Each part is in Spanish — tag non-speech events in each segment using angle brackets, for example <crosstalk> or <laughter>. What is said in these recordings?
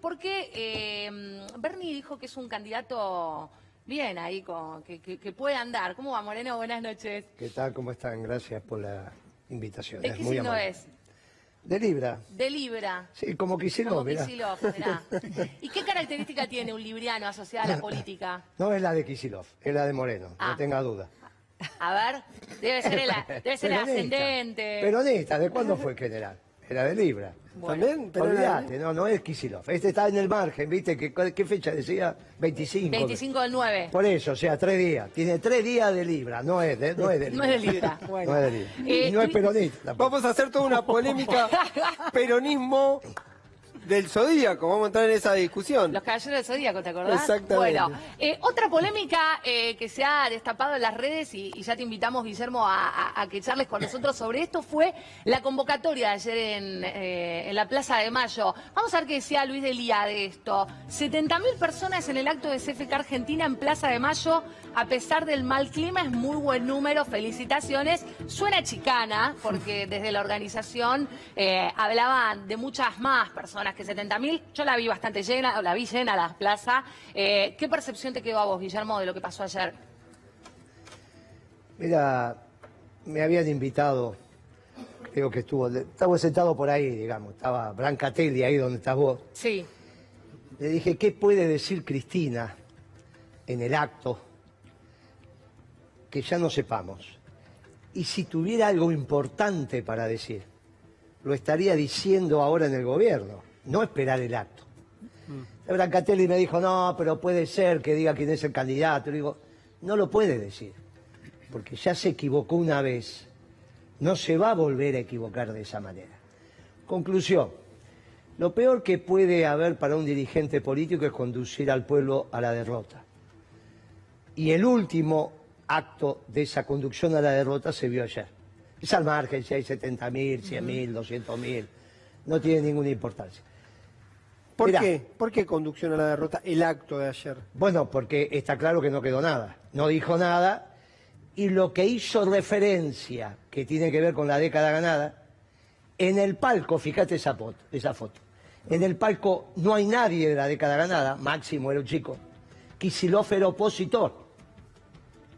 Porque eh, Bernie dijo que es un candidato bien ahí, con, que, que- que puede andar. ¿Cómo va, Moreno? Buenas noches. ¿Qué tal? ¿Cómo están? Gracias por la invitación. ¿De qué muy signo amable. es? De Libra. De Libra. Sí, como Kicillof, Como. Kicillof, mirá. ¿Y qué característica tiene un libriano asociado a la <laughs> política? No es la de Kicillof, es la de Moreno, Ah. no tenga duda. A ver, debe ser el, debe ser el ascendente. Peronista, ¿de cuándo fue general? Era de Libra. También, pero Olvídate, no, no es Kicillof. Este está en el margen, ¿viste? ¿Qué, qué fecha decía? 25. 25 del 9. Por eso, o sea, tres días. Tiene tres días de Libra, no es de, no es de No Libra. es de Libra. <laughs> No es de Libra. Eh, y no es peronista. tampoco. Vamos a hacer toda una polémica <laughs> peronismo del zodíaco. Vamos a entrar en esa discusión. Los caballeros del Zodíaco, ¿te acordás? Exactamente. Bueno, eh, otra polémica eh, que se ha destapado en las redes y, y ya te invitamos, Guillermo, a, a- a que charles con nosotros sobre esto fue la convocatoria de ayer en, eh, en la Plaza de Mayo. Vamos a ver qué decía Luis Delía de esto. 70.000 personas en el acto de CFK Argentina en Plaza de Mayo. A pesar del mal clima, es muy buen número. Felicitaciones. Suena chicana, porque <laughs> desde la organización eh, hablaban de muchas más personas que 70.000. Yo la vi bastante llena, o la vi llena la plaza. Eh, ¿Qué percepción te quedó a vos, Guillermo, de lo que pasó ayer? Mira, me habían invitado, creo que estuvo, estaba sentado por ahí, digamos, estaba Brancatelli ahí donde estás vos. Sí. Le dije, ¿qué puede decir Cristina en el acto que ya no sepamos? Y si tuviera algo importante para decir, lo estaría diciendo ahora en el gobierno, no esperar el acto. Brancatelli me dijo, no, pero puede ser que diga quién es el candidato. Le digo, no lo puede decir, porque ya se equivocó una vez, no se va a volver a equivocar de esa manera. Conclusión, lo peor que puede haber para un dirigente político es conducir al pueblo a la derrota. Y el último acto de esa conducción a la derrota se vio ayer. Es al margen si hay 70.000, 100.000, 200.000, no tiene ninguna importancia. ¿Por Mirá. qué? ¿Por qué conducción a la derrota el acto de ayer? Bueno, porque está claro que no quedó nada, no dijo nada, y lo que hizo referencia, que tiene que ver con la década ganada, en el palco, fíjate esa foto, esa foto, en el palco no hay nadie de la década ganada, Máximo era un chico, Kicillof era opositor,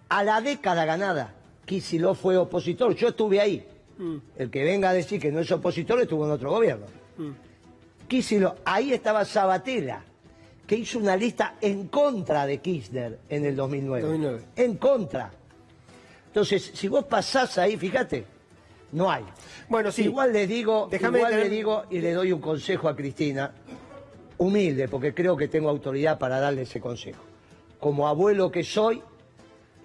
a la década ganada, Kicillof fue opositor, yo estuve ahí, el que venga a decir que no es opositor estuvo en otro gobierno. Kicillof, ahí estaba Sabatella, que hizo una lista en contra de Kirchner en el 2009. 2009. En contra. Entonces, si vos pasás ahí, fíjate, no hay. Bueno, sí. Igual le digo, Déjame igual tener- le digo y le doy un consejo a Cristina, humilde, porque creo que tengo autoridad para darle ese consejo. Como abuelo que soy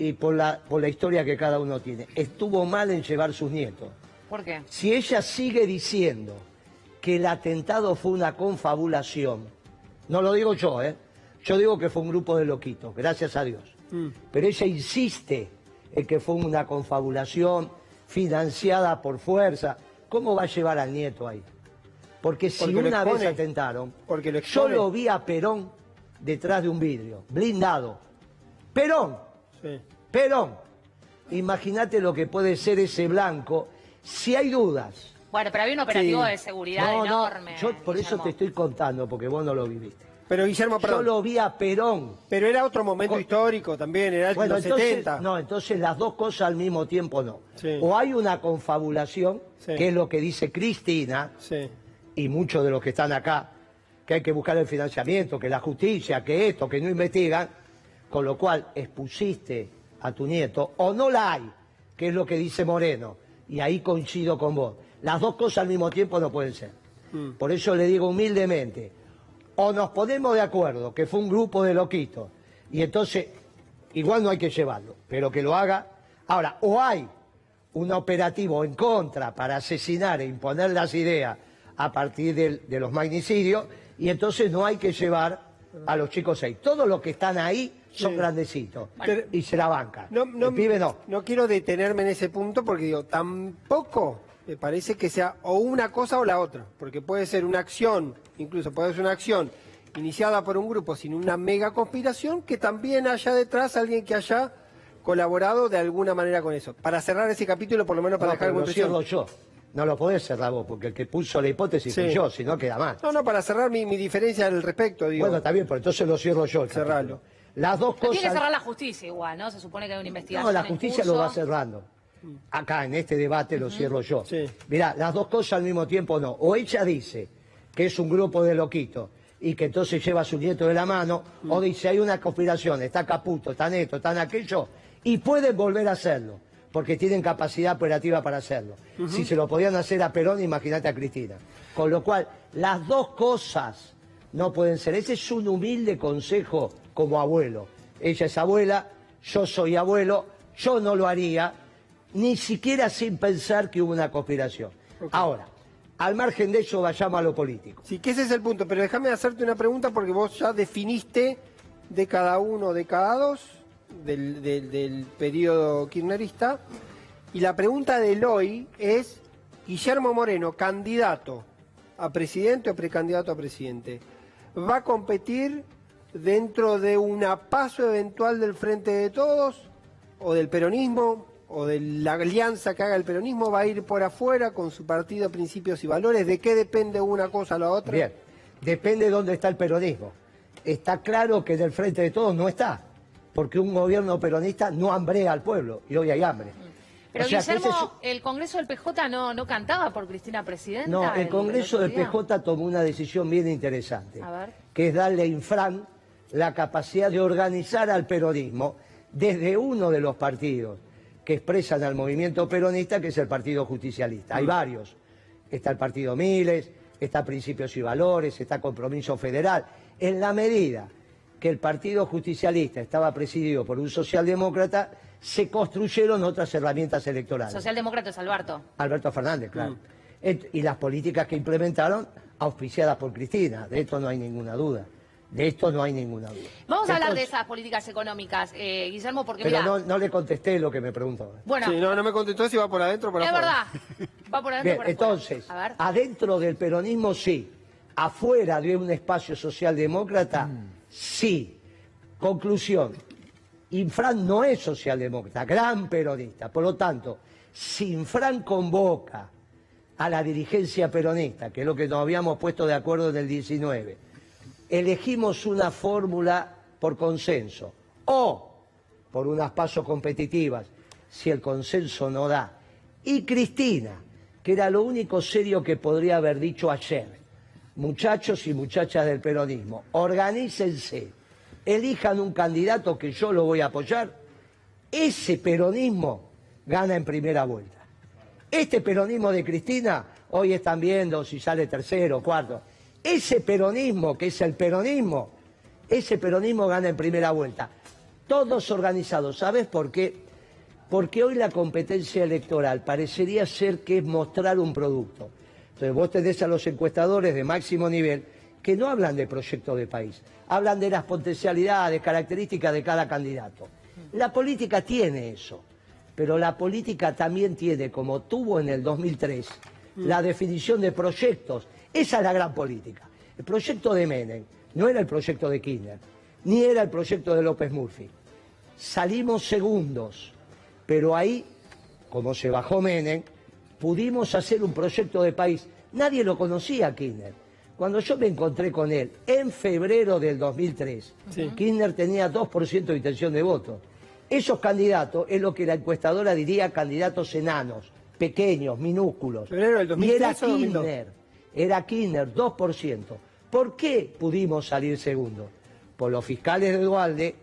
y por la, por la historia que cada uno tiene. Estuvo mal en llevar sus nietos. ¿Por qué? Si ella sigue diciendo que el atentado fue una confabulación, no lo digo yo, ¿eh? Yo digo que fue un grupo de loquitos, gracias a Dios. Pero ella insiste en que fue una confabulación financiada por fuerza. ¿Cómo va a llevar al nieto ahí? Porque si Porque una vez atentaron, Porque lo yo lo vi a Perón detrás de un vidrio, blindado. Perón, Sí. Perón. Imagínate lo que puede ser ese blanco si hay dudas. Bueno, pero había un operativo Sí. de seguridad No, no, enorme. yo por eso te estoy contando, porque vos no lo viviste. Pero Guillermo, Yo perdón. lo vi a Perón. Pero era otro momento Con- histórico también, era Bueno, los entonces, 70. no, entonces las dos cosas al mismo tiempo no. Sí. O hay una confabulación, Sí. que es lo que dice Cristina, Sí. y muchos de los que están acá, que hay que buscar el financiamiento, que la justicia, que esto, que no investigan, con lo cual expusiste a tu nieto, o no la hay, que es lo que dice Moreno, y ahí coincido con vos. Las dos cosas al mismo tiempo no pueden ser. Por eso le digo humildemente, o nos ponemos de acuerdo que fue un grupo de loquitos, y entonces igual no hay que llevarlo, pero que lo haga. Ahora, o hay un operativo en contra para asesinar e imponer las ideas a partir de los magnicidios, y entonces no hay que llevar a los chicos ahí. Todos los que están ahí son Sí. grandecitos Pero- y se la bancan. No, no, El pibe no. no quiero detenerme en ese punto porque digo, tampoco me parece que sea o una cosa o la otra, porque puede ser una acción, incluso puede ser una acción iniciada por un grupo sin una mega conspiración, que también haya detrás alguien que haya colaborado de alguna manera con eso. Para cerrar ese capítulo, por lo menos para No, dejar algo yo. No lo podés cerrar vos, porque el que puso la hipótesis fui Sí. yo, si no queda mal. No, no, para cerrar mi, mi diferencia al respecto, digo. Bueno, está bien, pero entonces lo cierro yo. capítulo. Las dos Pero tiene que cosas... cerrar la justicia igual, ¿no? Se supone que hay una investigación. No, la justicia lo va cerrando. Acá, en este debate, lo cierro yo. Sí. Mirá, las dos cosas al mismo tiempo no. O ella dice que es un grupo de loquitos y que entonces lleva a su nieto de la mano, o dice hay una conspiración, está Caputo, está Neto, están aquello, y pueden volver a hacerlo, porque tienen capacidad operativa para hacerlo. Si se lo podían hacer a Perón, imagínate a Cristina. Con lo cual, las dos cosas no pueden ser. Ese es un humilde consejo como abuelo. Ella es abuela, yo soy abuelo, yo no lo haría, ni siquiera sin pensar que hubo una conspiración. Ahora, al margen de eso, vayamos a lo político. Sí, que ese es el punto, pero déjame hacerte una pregunta porque vos ya definiste de cada uno, de cada dos del, del, del periodo kirchnerista. Y la pregunta del hoy es, Guillermo Moreno, candidato a presidente o precandidato a presidente, ¿va a competir dentro de una paso eventual del Frente de Todos o del peronismo o de la alianza que haga el peronismo? ¿Va a ir por afuera con su partido Principios y Valores? ¿De qué depende una cosa a la otra? Bien, depende de dónde está el peronismo. Está claro que en el frente de todos no está, porque un gobierno peronista no hambrea al pueblo, y hoy hay hambre. Pero O sea, Guillermo, es- el Congreso del PJ no, no cantaba por Cristina Presidenta. No, el Congreso del? PJ tomó una decisión bien interesante, A ver. que es darle a Infran la capacidad de organizar al peronismo desde uno de los partidos que expresan al movimiento peronista, que es el Partido Justicialista. Mm. Hay varios. Está el Partido Miles, está Principios y Valores, está Compromiso Federal. En la medida que el Partido Justicialista estaba presidido por un socialdemócrata, se construyeron otras herramientas electorales. Socialdemócrata es Alberto. Alberto Fernández, claro. Et- Y las políticas que implementaron, auspiciadas por Cristina. De esto no hay ninguna duda. De esto no hay ninguna duda. Vamos a hablar de esas políticas económicas, eh, Guillermo, porque Pero no, no le contesté lo que me preguntó. bueno, Sí, no, no me contestó si va por adentro o por es afuera. verdad, va por adentro Bien, por entonces, A ver. adentro del peronismo sí. Afuera de un espacio socialdemócrata, sí. Conclusión. Infran no es socialdemócrata, gran peronista. Por lo tanto, si Infran convoca a la dirigencia peronista, que es lo que nos habíamos puesto de acuerdo en el 19, elegimos una fórmula por consenso o por unas pasos competitivas, si el consenso no da. Y Cristina, que era lo único serio que podría haber dicho ayer, muchachos y muchachas del peronismo, organícense, elijan un candidato que yo lo voy a apoyar, ese peronismo gana en primera vuelta. Este peronismo de Cristina, hoy están viendo si sale tercero cuarto. Ese peronismo, que es el peronismo, ese peronismo gana en primera vuelta. Todos organizados. ¿Sabes por qué? Porque hoy la competencia electoral parecería ser que es mostrar un producto. Entonces vos tenés a los encuestadores de máximo nivel que no hablan de proyecto de país, hablan de las potencialidades, características de cada candidato. La política tiene eso, pero la política también tiene, como tuvo en el 2003, la definición de proyectos. Esa es la gran política. El proyecto de Menem no era el proyecto de Kirchner, ni era el proyecto de López Murphy. Salimos segundos, pero ahí, como se bajó Menem, pudimos hacer un proyecto de país. Nadie lo conocía Kirchner. Cuando yo me encontré con él en febrero del 2003, Kirchner tenía 2% de intención de voto. Esos candidatos es lo que la encuestadora diría candidatos enanos, pequeños, minúsculos. ¿Febrero del y era 2003 o 2002? Kirchner, era Kirchner, 2%. ¿Por qué pudimos salir segundo? Por los fiscales de Dualde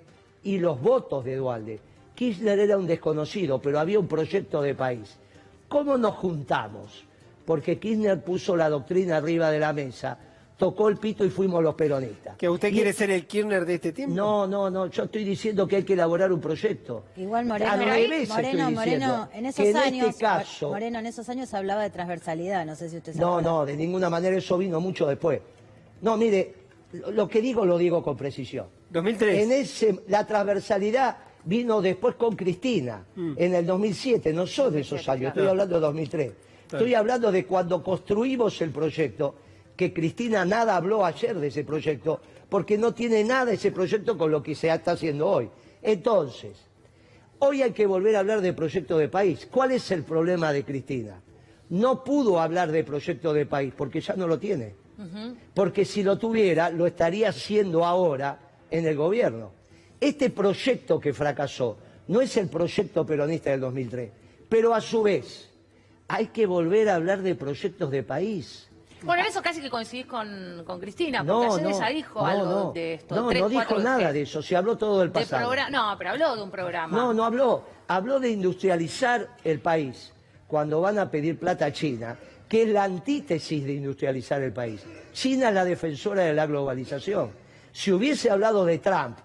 y los votos de Dualde. Kirchner era un desconocido, pero había un proyecto de país. ¿Cómo nos juntamos? Porque Kirchner puso la doctrina arriba de la mesa, tocó el pito y fuimos los peronistas. ¿Que usted Y- quiere ser el Kirchner de este tiempo? No, no, no, yo estoy diciendo que hay que elaborar un proyecto. Igual Moreno, Al revés Moreno, Moreno, en esos en años, este caso, Moreno, en esos años hablaba de transversalidad, no sé si usted se No, no, de ninguna manera eso vino mucho después. No, mire, lo lo que digo lo digo con precisión. 2003. En ese, la transversalidad vino después con Cristina, Mm. en el 2007, no son de esos años, estoy hablando de 2003. Estoy hablando de cuando construimos el proyecto, que Cristina nada habló ayer de ese proyecto, porque no tiene nada ese proyecto con lo que se está haciendo hoy. Entonces, Hoy hay que volver a hablar de proyecto de país. ¿Cuál es el problema de Cristina? no pudo hablar de proyecto de país porque ya no lo tiene. Porque si lo tuviera, lo estaría haciendo ahora en el gobierno. Este proyecto que fracasó no es el proyecto peronista del 2003, pero a su vez hay que volver a hablar de proyectos de país. Bueno, en eso casi que coincidís con, con Cristina, porque No, ayer no, ella dijo no, algo no. de esto. No, tres, no dijo cuatro nada de eso, se habló todo del De pasado. No, pero habló de un programa. No, no habló. Habló de industrializar el país cuando van a pedir plata a China, que es la antítesis de industrializar el país. China es la defensora de la globalización. Si hubiese hablado de Trump,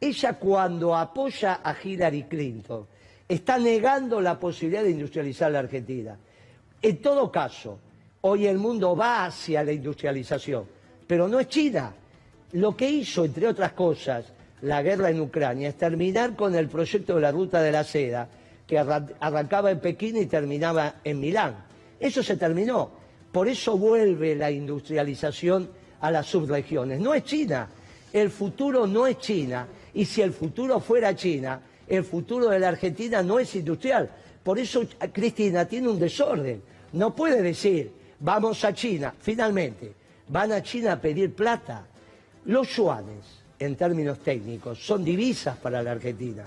ella cuando apoya a Hillary Clinton está negando la posibilidad de industrializar la Argentina. En todo caso, hoy el mundo va hacia la industrialización, pero no es China. Lo que hizo, entre otras cosas, la guerra en Ucrania es terminar con el proyecto de la ruta de la seda, que arran- arrancaba en Pekín y terminaba en Milán. Eso se terminó. Por eso vuelve la industrialización a las subregiones. No es China. El futuro no es China. Y si el futuro fuera China, el futuro de la Argentina no es industrial. Por eso Cristina tiene un desorden. No puede decir, vamos a China. Finalmente, van a China a pedir plata. Los yuanes, en términos técnicos, son divisas para la Argentina.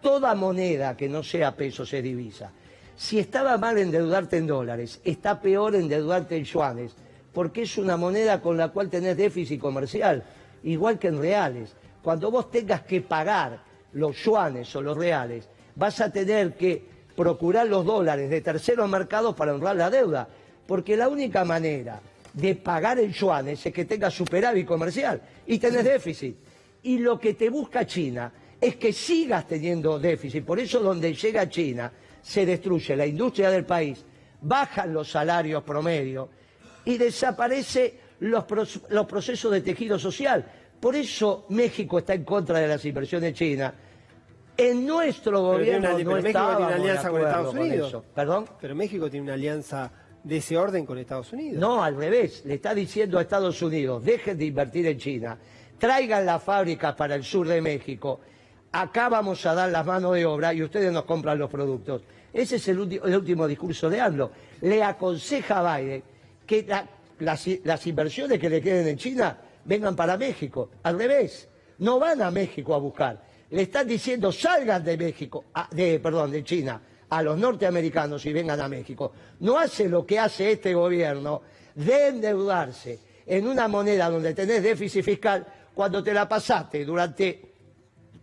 Toda moneda que no sea pesos es divisa. Si estaba mal endeudarte en dólares, está peor endeudarte en yuanes, porque es una moneda con la cual tenés déficit comercial, igual que en reales. Cuando vos tengas que pagar los yuanes o los reales, vas a tener que procurar los dólares de terceros mercados para honrar la deuda, porque la única manera de pagar en yuanes es que tengas superávit comercial y tenés déficit. Y lo que te busca China es que sigas teniendo déficit. Por eso donde llega China se destruye la industria del país, bajan los salarios promedio y desaparece los, pros- los procesos de tejido social. Por eso México está en contra de las inversiones chinas. En nuestro Pero gobierno una- no pero México tiene una alianza con Estados Unidos. ¿Perdón? Pero México tiene una alianza de ese orden con Estados Unidos. No, al revés. Le está diciendo a Estados Unidos, dejen de invertir en China, traigan las fábricas para el sur de México, acá vamos a dar las manos de obra y ustedes nos compran los productos. Ese es el, último discurso de AMLO. Le aconseja a Biden que la- las, las inversiones que le queden en China vengan para México. Al revés, no van a México a buscar. Le están diciendo salgan de México, de, perdón, de China, a los norteamericanos y vengan a México. No hace lo que hace este gobierno de endeudarse en una moneda donde tenés déficit fiscal cuando te la pasaste durante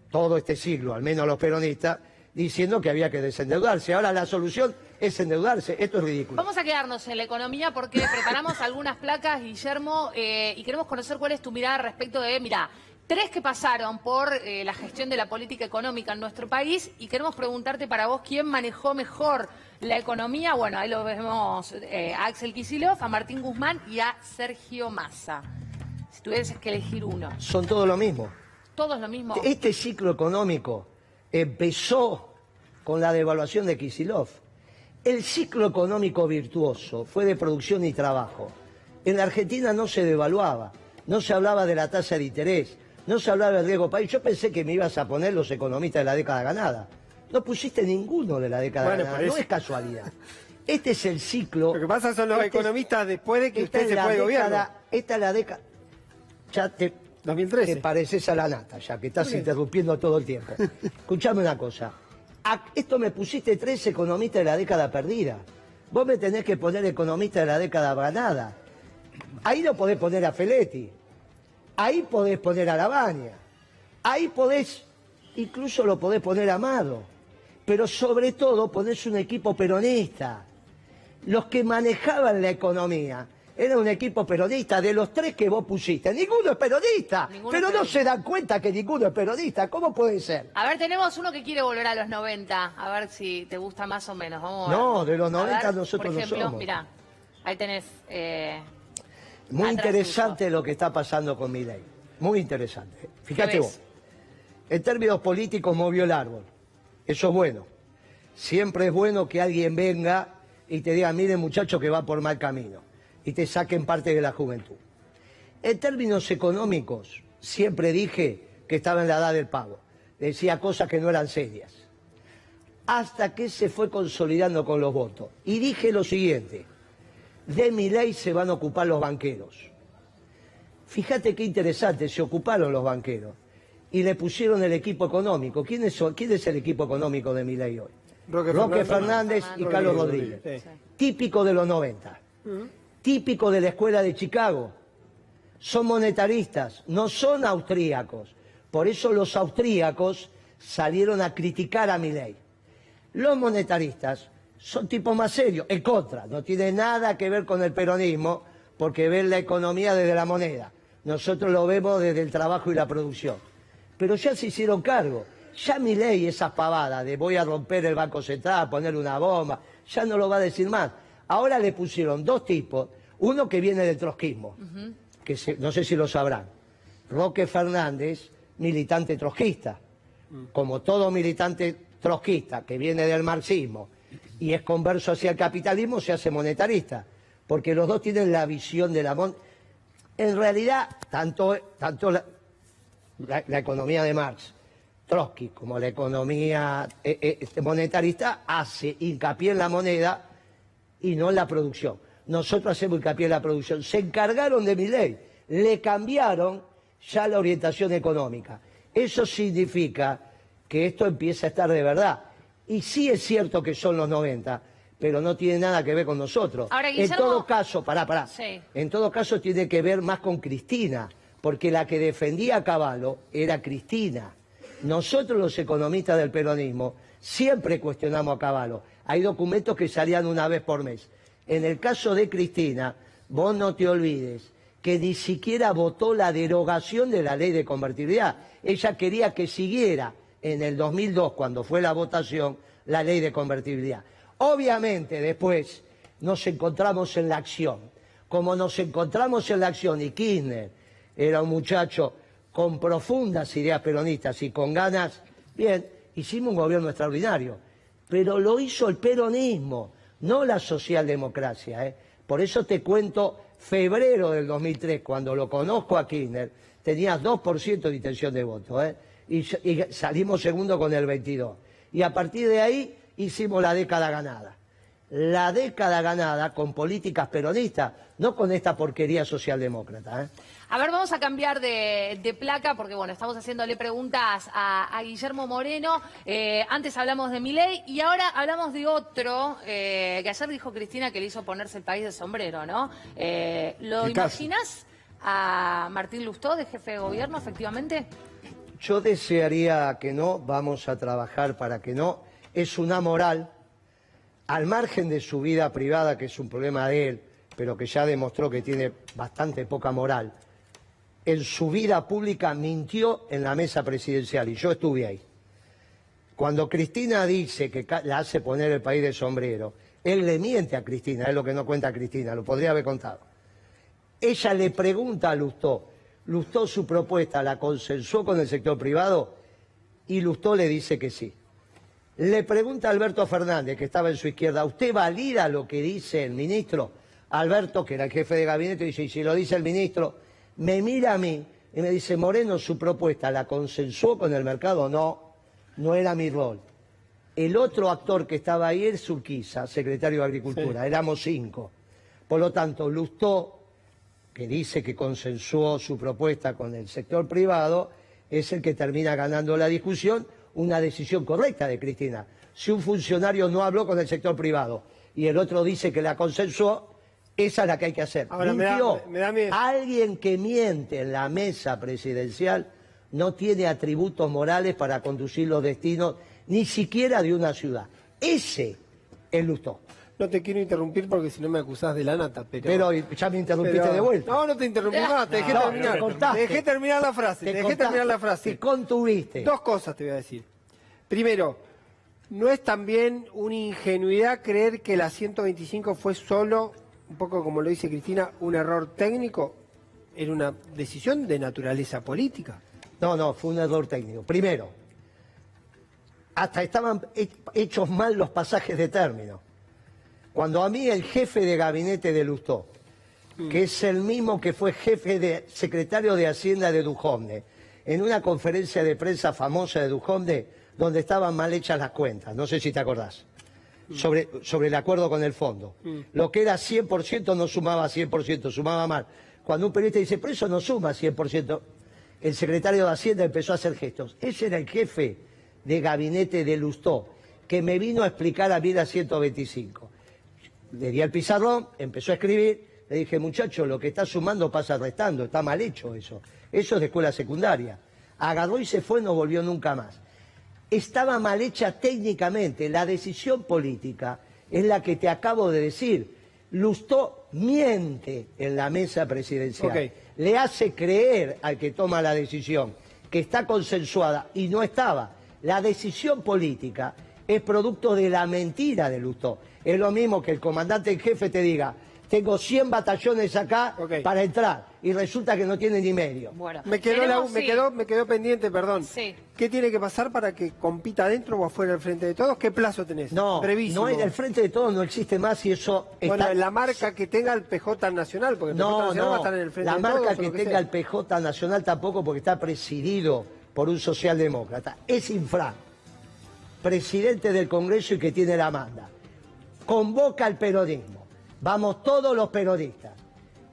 todo este siglo, al menos los peronistas, diciendo que había que desendeudarse. Ahora la solución es endeudarse. Esto es ridículo. Vamos a quedarnos en la economía porque preparamos <laughs> algunas placas, Guillermo, eh, y queremos conocer cuál es tu mirada respecto de, mira, tres que pasaron por eh, la gestión de la política económica en nuestro país y queremos preguntarte para vos quién manejó mejor la economía. Bueno, ahí lo vemos eh, a Axel Kicillof, a Martín Guzmán y a Sergio Massa. Si tuvieses que elegir uno, Son todo lo mismo. ¿todo es lo mismo? Este ciclo económico empezó con la devaluación de Kisilov. El ciclo económico virtuoso fue de producción y trabajo. En la Argentina no se devaluaba, no se hablaba de la tasa de interés, no se hablaba del riesgo país. Yo pensé que me ibas a poner los economistas de la década ganada. No pusiste ninguno de la década Bueno, ganada, no es casualidad. Este es el ciclo. Lo que pasa son los este es- economistas después de que usted se fue de gobierno. Esta es la década. Ya te, 2013. te pareces a la nata, ya que estás interrumpiendo todo el tiempo. Escuchame una cosa. A- esto me pusiste tres economistas de la década perdida. Vos me tenés que poner economista de la década ganada. Ahí no podés poner a Feletti. Ahí podés poner a Lavagna. Ahí podés, incluso lo podés poner a Amado. Pero sobre todo ponés un equipo peronista. Los que manejaban la economía era un equipo peronista. De los tres que vos pusiste, ninguno es. Ninguno pero es no se dan cuenta que ninguno es peronista. ¿Cómo puede ser? A ver, tenemos uno que quiere volver a los 90, a ver si te gusta más o menos. Vamos. No, de los A 90 ver, nosotros por no somos. Mirá, ahí tenés. eh, Muy interesante lo que está pasando con mi ley. Muy interesante. Fíjate ¿Qué vos. En términos políticos movió el árbol. Eso es bueno. Siempre es bueno que alguien venga y te diga, mire muchacho que va por mal camino. Y te saquen parte de la juventud. En términos económicos, siempre dije que estaba en la edad del pago. Decía cosas que no eran serias. hasta que se fue consolidando con los votos. Y dije lo siguiente, de mi ley se van a ocupar los banqueros. Fíjate qué interesante, se ocuparon los banqueros y le pusieron el equipo económico. ¿Quién es, quién es el equipo económico de mi ley hoy? Roque Roque Fernández. Fernández y Carlos Rodríguez, Rodríguez. sí. Típico de los 90. Típico de la escuela de Chicago. Son monetaristas, no son austríacos. Por eso los austríacos salieron a criticar a mi ley. Los monetaristas son tipos más serios, en contra, no tiene nada que ver con el peronismo, porque ven la economía desde la moneda. Nosotros lo vemos desde el trabajo y la producción. Pero ya se hicieron cargo. Ya mi ley, esas pavadas de voy a romper el Banco Central, poner una bomba, ya no lo va a decir más. Ahora le pusieron dos tipos, uno que viene del trotskismo, que se- no sé si lo sabrán. Roque Fernández, militante trotskista como todo militante trotskista que viene del marxismo y es converso hacia el capitalismo, se hace monetarista, porque los dos tienen la visión de la mon... En realidad, tanto, tanto la, la- la economía de Marx, Trotsky, como la economía eh, eh, monetarista, hace hincapié en la moneda y no en la producción. Nosotros hacemos hincapié en la producción. Se encargaron de mi ley, le cambiaron ya la orientación económica. Eso significa que esto empieza a estar de verdad. Y sí es cierto que son los 90, pero no tiene nada que ver con nosotros. Ahora, en todo caso, pará, pará. Sí. En todo caso tiene que ver más con Cristina, porque la que defendía a Caballo era Cristina. Nosotros los economistas del peronismo siempre cuestionamos a Caballo. Hay documentos que salían una vez por mes. En el caso de Cristina, vos no te olvides que ni siquiera votó la derogación de la ley de convertibilidad. Ella quería que siguiera en el 2002, cuando fue la votación, la ley de convertibilidad. Obviamente después nos encontramos en la acción. Como nos encontramos en la acción y Kirchner era un muchacho con profundas ideas peronistas y con ganas, bien, hicimos un gobierno extraordinario. Pero lo hizo el peronismo, no la socialdemocracia. ¿eh? Por eso te cuento, febrero del 2003, cuando lo conozco a Kirchner, tenía 2% de intención de voto. ¿eh? Y, y salimos segundo con el 22. Y a partir de ahí hicimos la década ganada. La década ganada con políticas peronistas, no con esta porquería socialdemócrata. ¿eh? A ver, vamos a cambiar de, de placa porque, bueno, estamos haciéndole preguntas a, a Guillermo Moreno. Eh, antes hablamos de Milei y ahora hablamos de otro, eh, que ayer dijo Cristina que le hizo ponerse el país de sombrero, ¿no? Eh, ¿Lo imaginas a Martín Lustó de jefe de gobierno, efectivamente? Yo desearía que no, vamos a trabajar para que no. Es una moral, al margen de su vida privada, que es un problema de él, pero que ya demostró que tiene bastante poca moral. En su vida pública mintió en la mesa presidencial y yo estuve ahí. Cuando Cristina dice que la hace poner el país de sombrero, él le miente a Cristina, es lo que no cuenta Cristina, lo podría haber contado. Ella le pregunta a Lustó, Lustó su propuesta la consensuó con el sector privado y Lustó le dice que sí. Le pregunta a Alberto Fernández, que estaba en su izquierda, ¿usted valida lo que dice el ministro? Alberto, que era el jefe de gabinete, dice, y si lo dice el ministro, me mira a mí y me dice, Moreno, su propuesta la consensuó con el mercado. No, no era mi rol. El otro actor que estaba ahí es Urquiza, secretario de Agricultura, éramos cinco. Por lo tanto, Lustó que dice que consensuó su propuesta con el sector privado, es el que termina ganando la discusión, una decisión correcta de Cristina. Si un funcionario no habló con el sector privado y el otro dice que la consensuó, esa es la que hay que hacer. Ahora, me da- me da. Alguien que miente en la mesa presidencial no tiene atributos morales para conducir los destinos ni siquiera de una ciudad. Ese es Lustó. No te quiero interrumpir porque si no me acusás de la nata, pero... Pero ya me interrumpiste pero- de vuelta. No, no te interrumpí más, te dejé No, terminar. te dejé terminar la frase, te, dejé terminar la frase. Te contuviste. Dos cosas te voy a decir. Primero, ¿no es también una ingenuidad creer que la 125 fue solo, un poco como lo dice Cristina, un error técnico? Era una decisión de naturaleza política. No, no, fue un error técnico. Primero, hasta estaban he- hechos mal los pasajes de término. Cuando a mí el jefe de gabinete de Lustó, que es el mismo que fue jefe de secretario de Hacienda de Dujovne, en una conferencia de prensa famosa de Dujovne, donde estaban mal hechas las cuentas, no sé si te acordás, sobre, sobre el acuerdo con el fondo. Lo que era 100% no sumaba 100%, sumaba mal. Cuando un periodista dice, pero eso no suma 100%, el secretario de Hacienda empezó a hacer gestos. Ese era el jefe de gabinete de Lustó, que me vino a explicar a mí la 125. Le di al pizarrón, empezó a escribir, le dije, muchacho, lo que está sumando pasa restando, está mal hecho eso. Eso es de escuela secundaria. Agarró y se fue, no volvió nunca más. Estaba mal hecha técnicamente. La decisión política es la que te acabo de decir. Lustó miente en la mesa presidencial. Le hace creer al que toma la decisión que está consensuada y no estaba. La decisión política es producto de la mentira de Lustó. Es lo mismo que el comandante en jefe te diga, tengo 100 batallones acá para entrar y resulta que no tiene ni medio. Bueno, Me quedó, la- tenemos, me, sí. quedó, me quedó pendiente, perdón. Sí. ¿Qué tiene que pasar para que compita dentro o afuera del frente de todos? ¿Qué plazo tenés? No, Brevísimo. no del frente de todos, no existe más y eso Bueno, está... la marca que tenga el PJ Nacional, porque el PJ No, Nacional va a no, estar en el frente la de marca todos o que lo tenga sea. el PJ Nacional tampoco porque está presidido por un socialdemócrata. Es Infran, presidente del Congreso y que tiene la manda. Convoca al peronismo. Vamos todos los peronistas.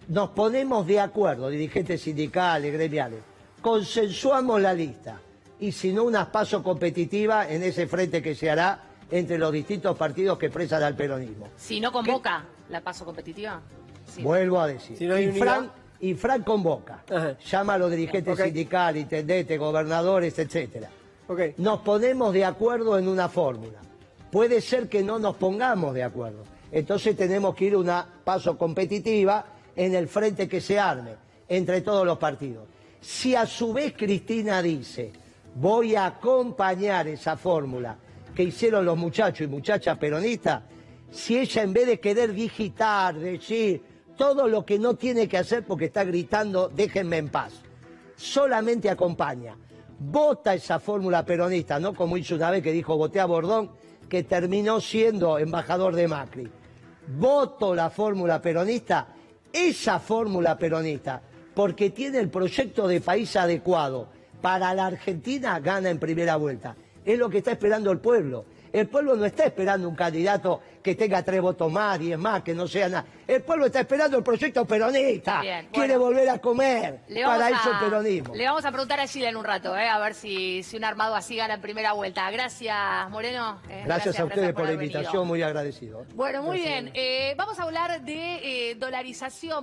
Nos ponemos de acuerdo, dirigentes sindicales, gremiales. Consensuamos la lista. Y si no, unas pasos competitivas en ese frente que se hará entre los distintos partidos que expresan al peronismo. Si no convoca la paso competitiva. Sí. Vuelvo a decir. Si no hay y, unidad- Fran, y Fran convoca. Ajá. Llama a los dirigentes sindicales, intendentes, gobernadores, etcétera. Nos ponemos de acuerdo en una fórmula. Puede ser que no nos pongamos de acuerdo. Entonces tenemos que ir a una paso competitiva en el frente que se arme entre todos los partidos. Si a su vez Cristina dice, voy a acompañar esa fórmula que hicieron los muchachos y muchachas peronistas, si ella en vez de querer digitar, decir todo lo que no tiene que hacer porque está gritando, déjenme en paz, solamente acompaña. Vota esa fórmula peronista, no como hizo una vez que dijo voté a Bordón, que terminó siendo embajador de Macri. Voto la fórmula peronista, esa fórmula peronista, porque tiene el proyecto de país adecuado para la Argentina, gana en primera vuelta. Es lo que está esperando el pueblo. El pueblo no está esperando un candidato que tenga tres votos más, diez más, que no sea nada. El pueblo está esperando el proyecto peronista. Bien, Quiere bueno. volver a comer. Para eso el peronismo. Le vamos a preguntar a Sheila en un rato, eh, a ver si, si un armado así gana en primera vuelta. Gracias, Moreno. eh, Gracias, a ustedes por la venido. invitación, muy agradecido. Bueno, muy bien. Eh, vamos a hablar de eh, dolarización.